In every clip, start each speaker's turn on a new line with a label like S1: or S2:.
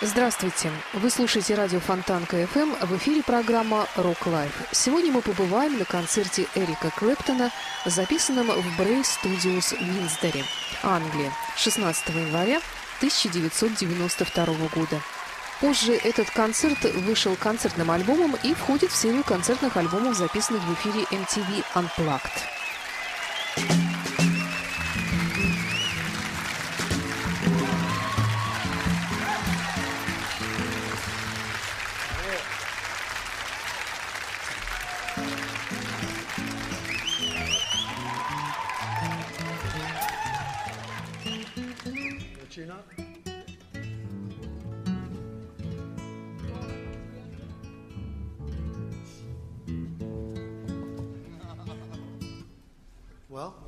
S1: Здравствуйте! Вы слушаете радио Фонтанка FM. В эфире программа «Рок Лайф». Сегодня мы побываем на концерте Эрика Клэптона, записанном в Брей Студиос в Винсдоре, Англия, 16 января 1992 года. Позже этот концерт вышел концертным альбомом и входит в серию концертных альбомов, записанных в эфире MTV Unplugged.
S2: Well, you ready?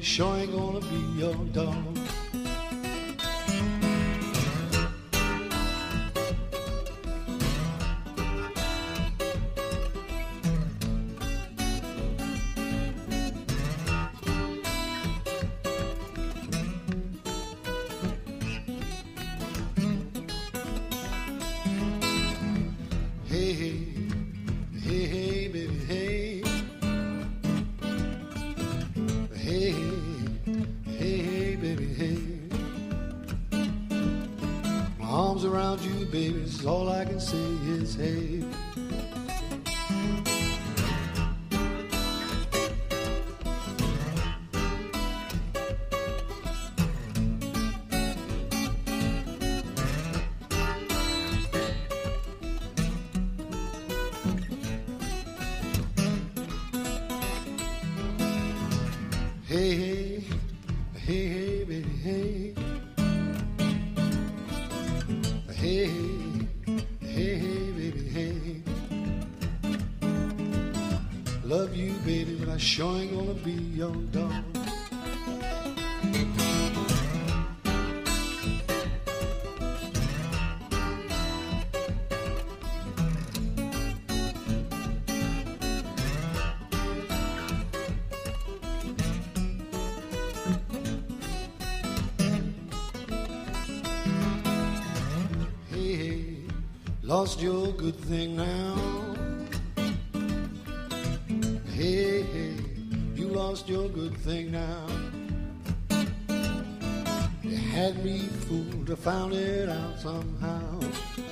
S2: Sure ain't gonna be your dog. all I can say is hey. Sure ain't gonna be
S1: Hey, hey, lost your good thing now. have found it out somehow.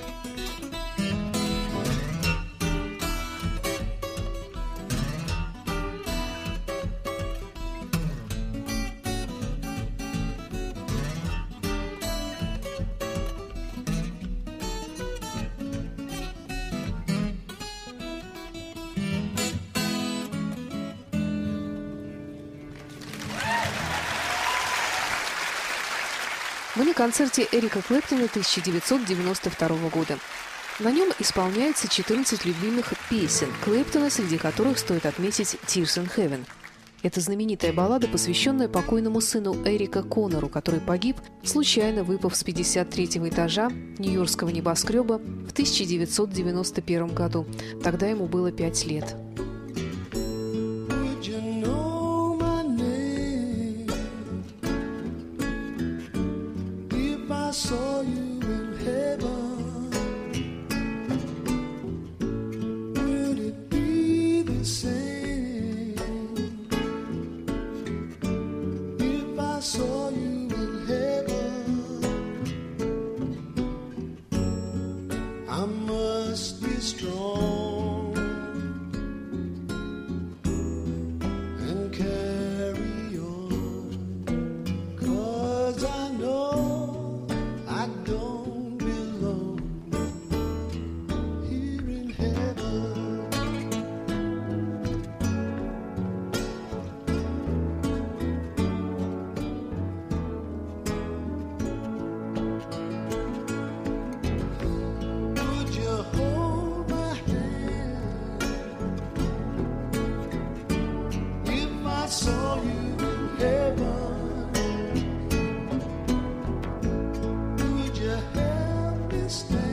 S2: Мы на концерте Эрика Клэптона 1992 года. На нем исполняется 14 любимых песен Клэптона, среди которых стоит отметить «Tears in Heaven». Это знаменитая баллада, посвященная покойному сыну Эрика Коннору, который погиб, случайно выпав с 53-го этажа нью-йоркского небоскреба в 1991 году. Тогда ему было 5 лет. this.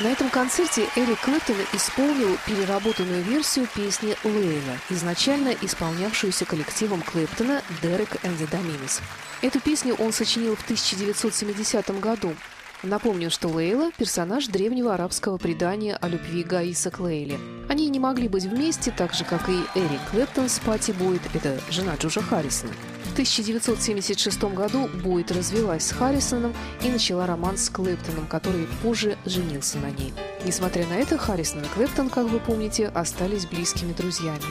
S1: На этом концерте Эрик Клэптон исполнил переработанную версию песни «Лейла», изначально исполнявшуюся коллективом Клэптона «Дерек and Dominos». Эту песню он сочинил в 1970 году. Напомню, что Лейла – персонаж древнего арабского предания о любви Гаиса к Лейле. Они не могли быть вместе, так же, как и Эрик Клэптон с Пати Бойд, это жена Джорджа Харрисона. В 1976 году Бойд развелась с Харрисоном и начала роман с Клэптоном, который позже женился на ней. Несмотря на это, Харрисон и Клэптон, как вы помните, остались близкими друзьями.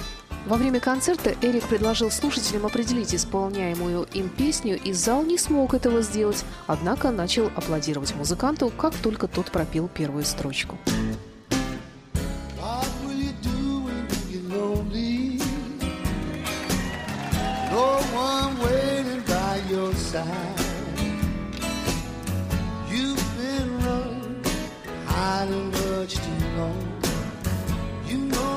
S1: Во время концерта Эрик предложил слушателям определить исполняемую им песню, и зал не смог этого сделать, однако начал аплодировать музыканту, как только тот пропел первую строчку.
S2: You've been hiding much too long. You know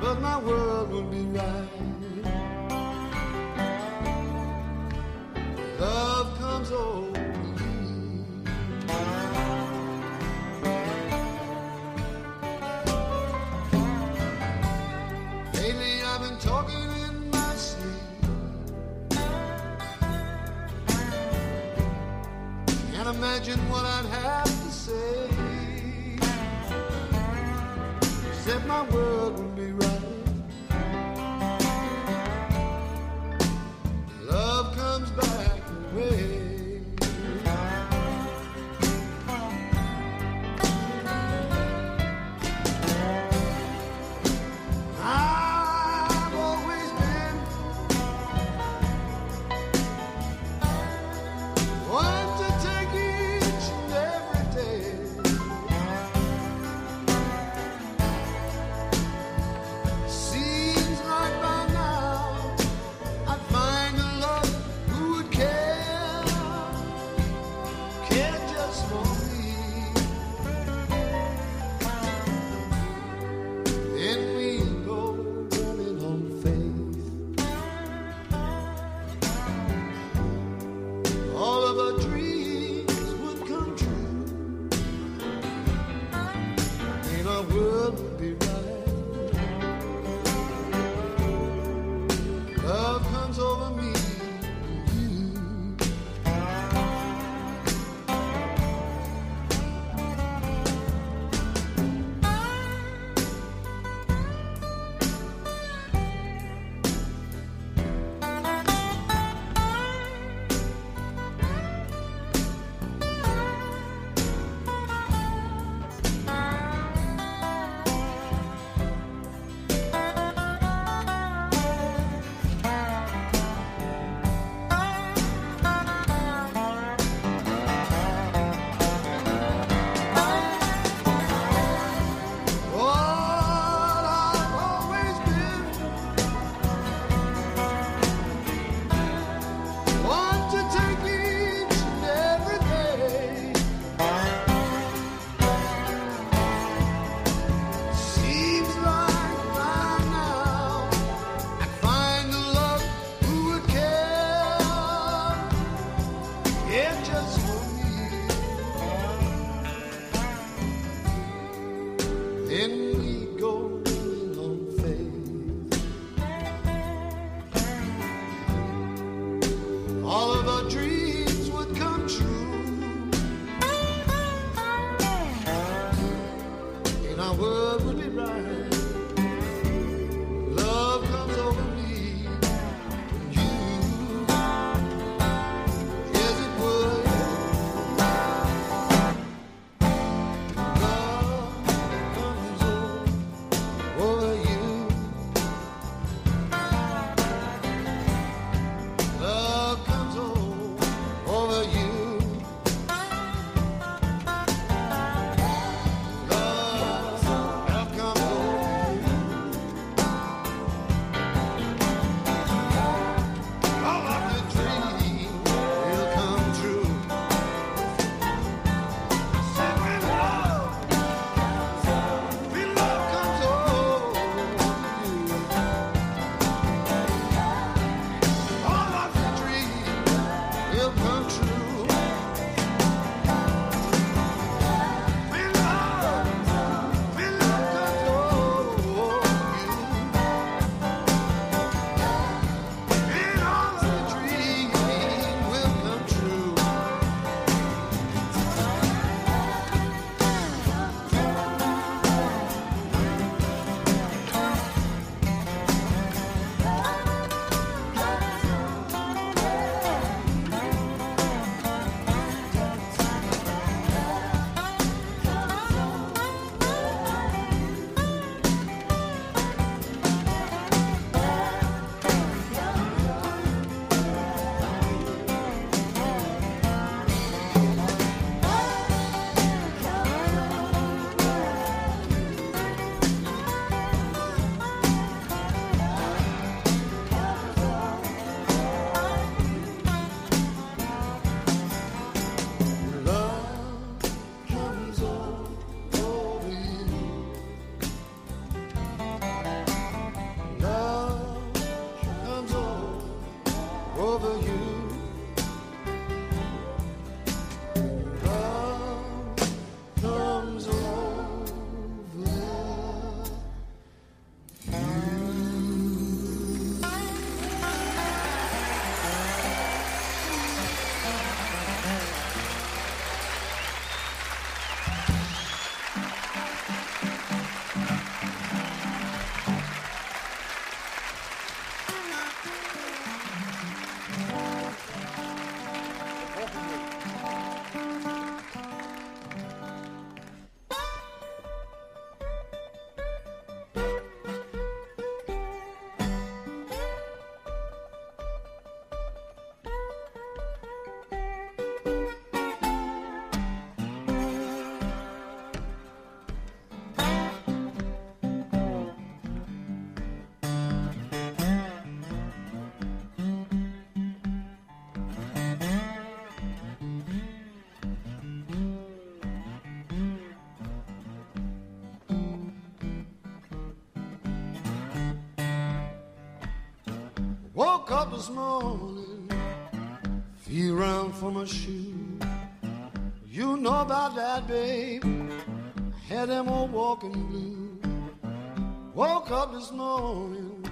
S2: But my world would be Our world Woke up this morning, feel around for my shoe. You know about that, babe. I had them old walking blues. Woke up this morning,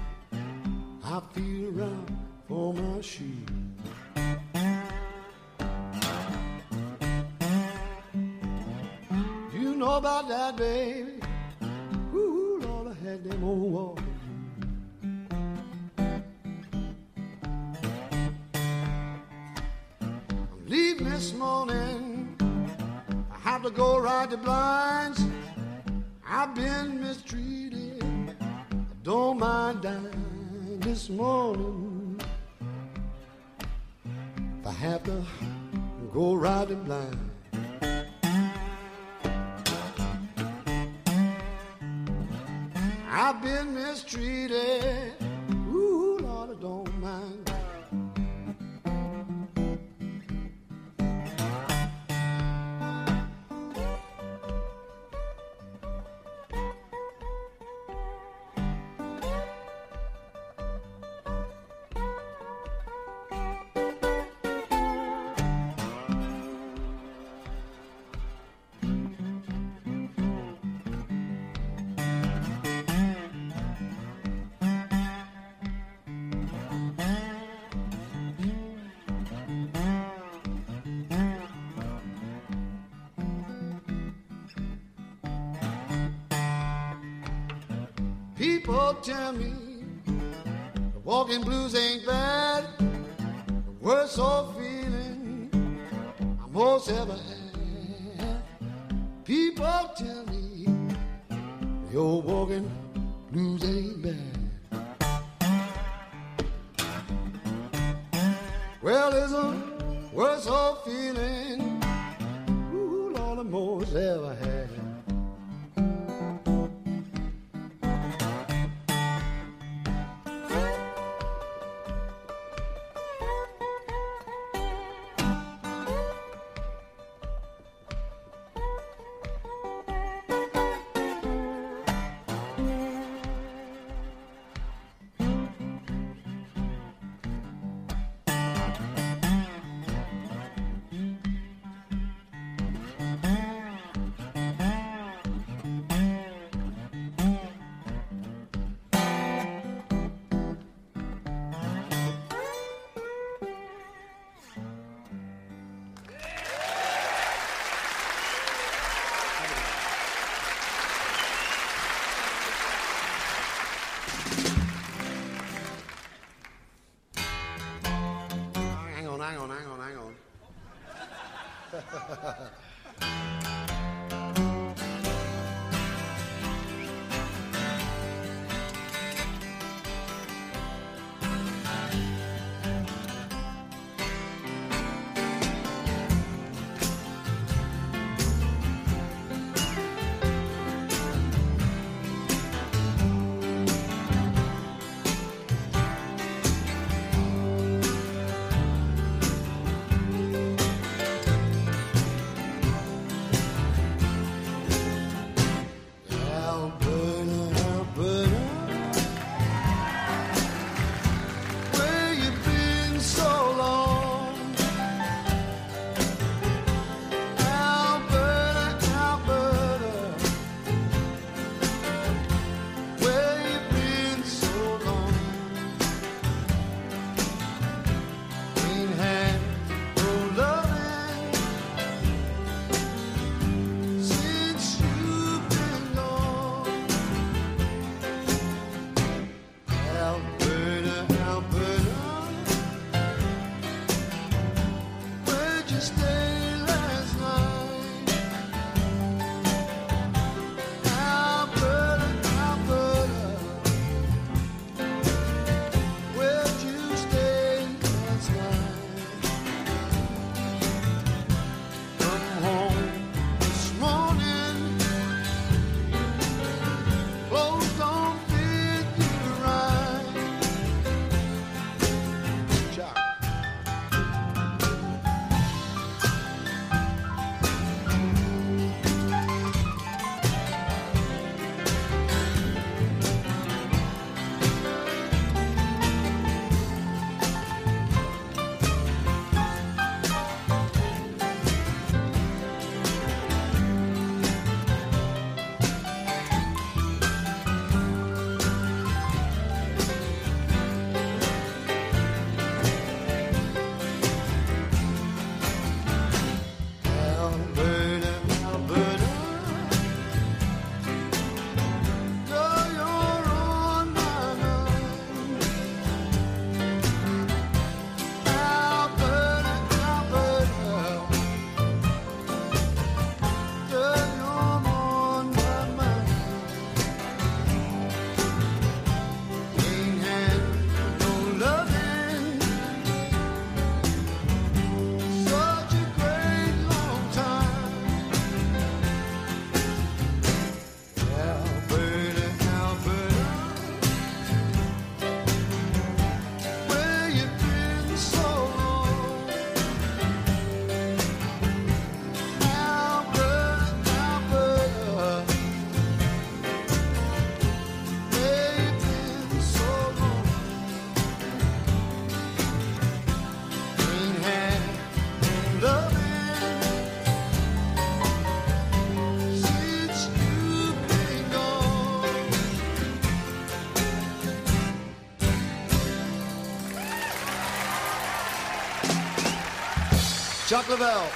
S2: I feel around for my shoe. You know about that, baby. Ooh, Lord, I had them old walking morning. I have to go ride the blinds. I've been mistreated. I don't mind dying this morning. If I have to go ride the blind. I've been mistreated. Tell me the walking blues ain't bad. The worst old feeling I most ever had. People tell me the old walking blues ain't bad. Well, it's a worst old feeling. Ooh, Lord, I most ever had. Chuck Leavell.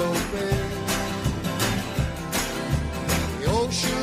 S2: Bay. The ocean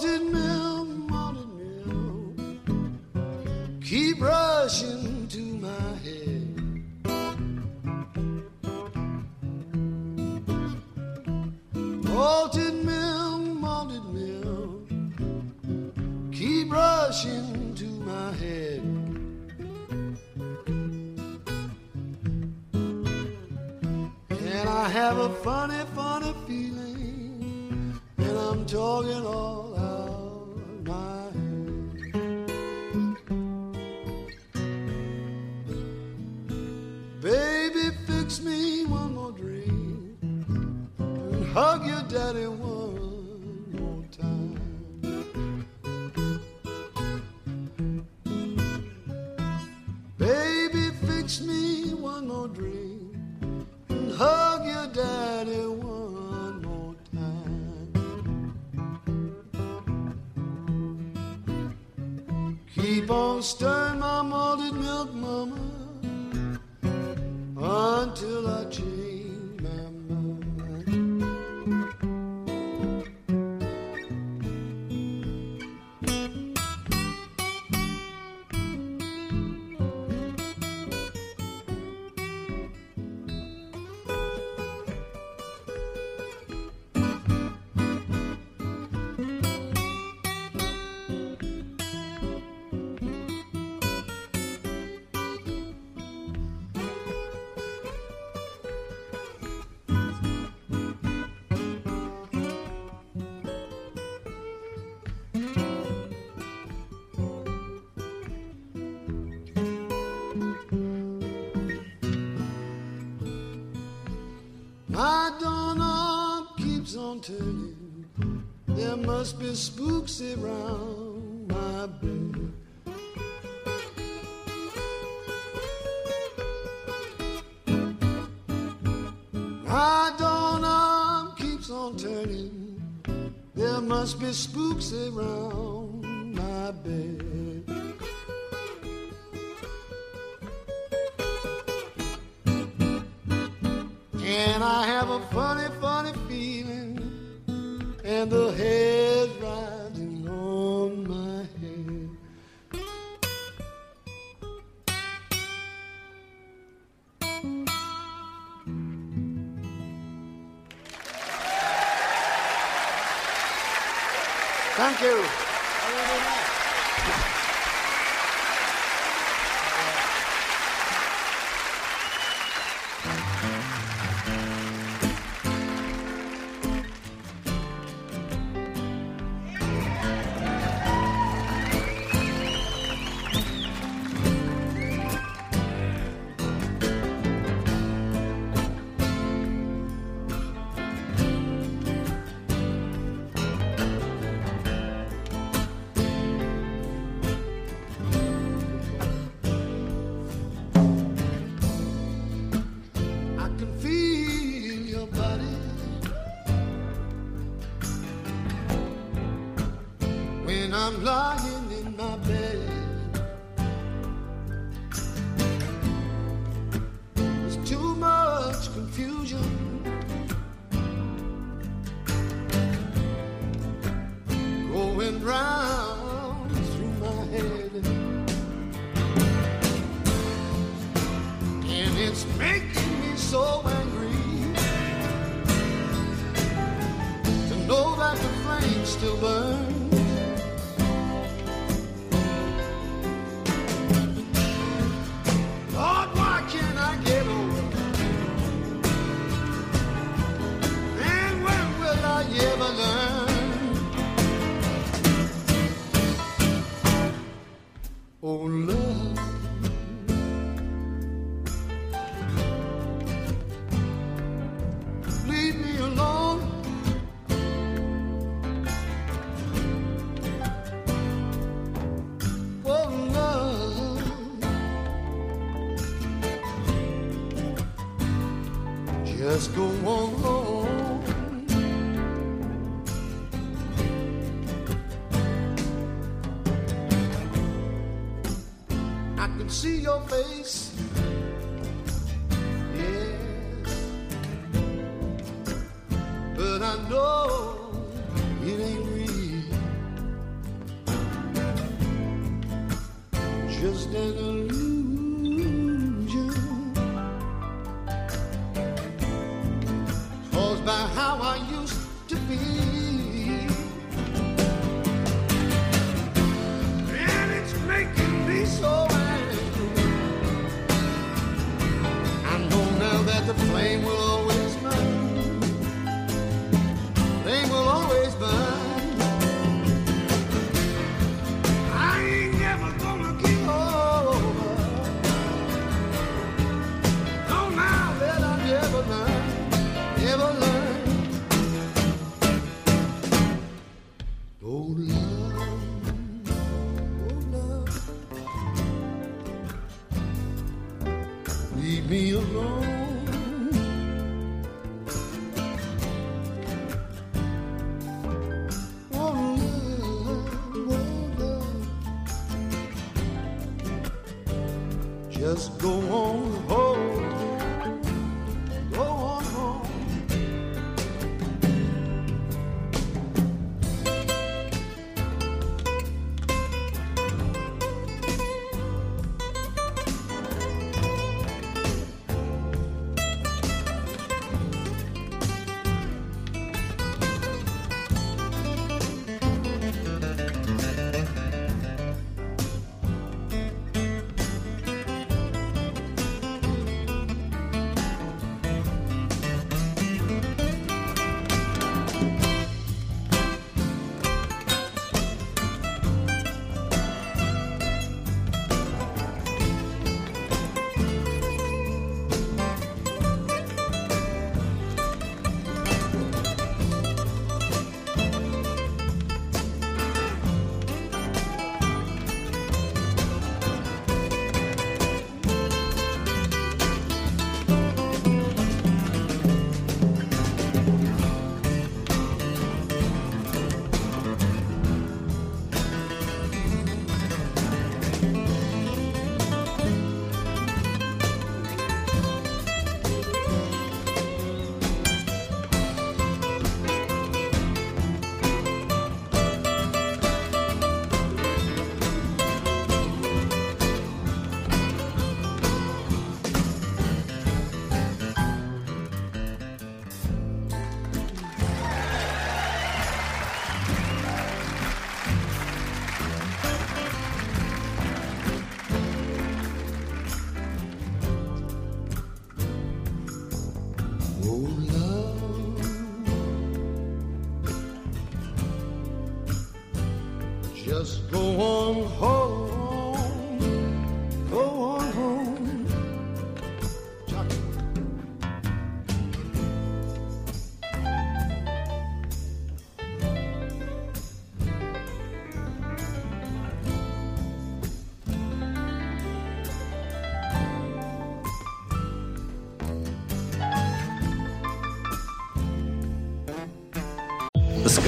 S2: Malted stern my mother turning. There must be spooks around my bed. My doorknob keeps on turning. There must be spooks around.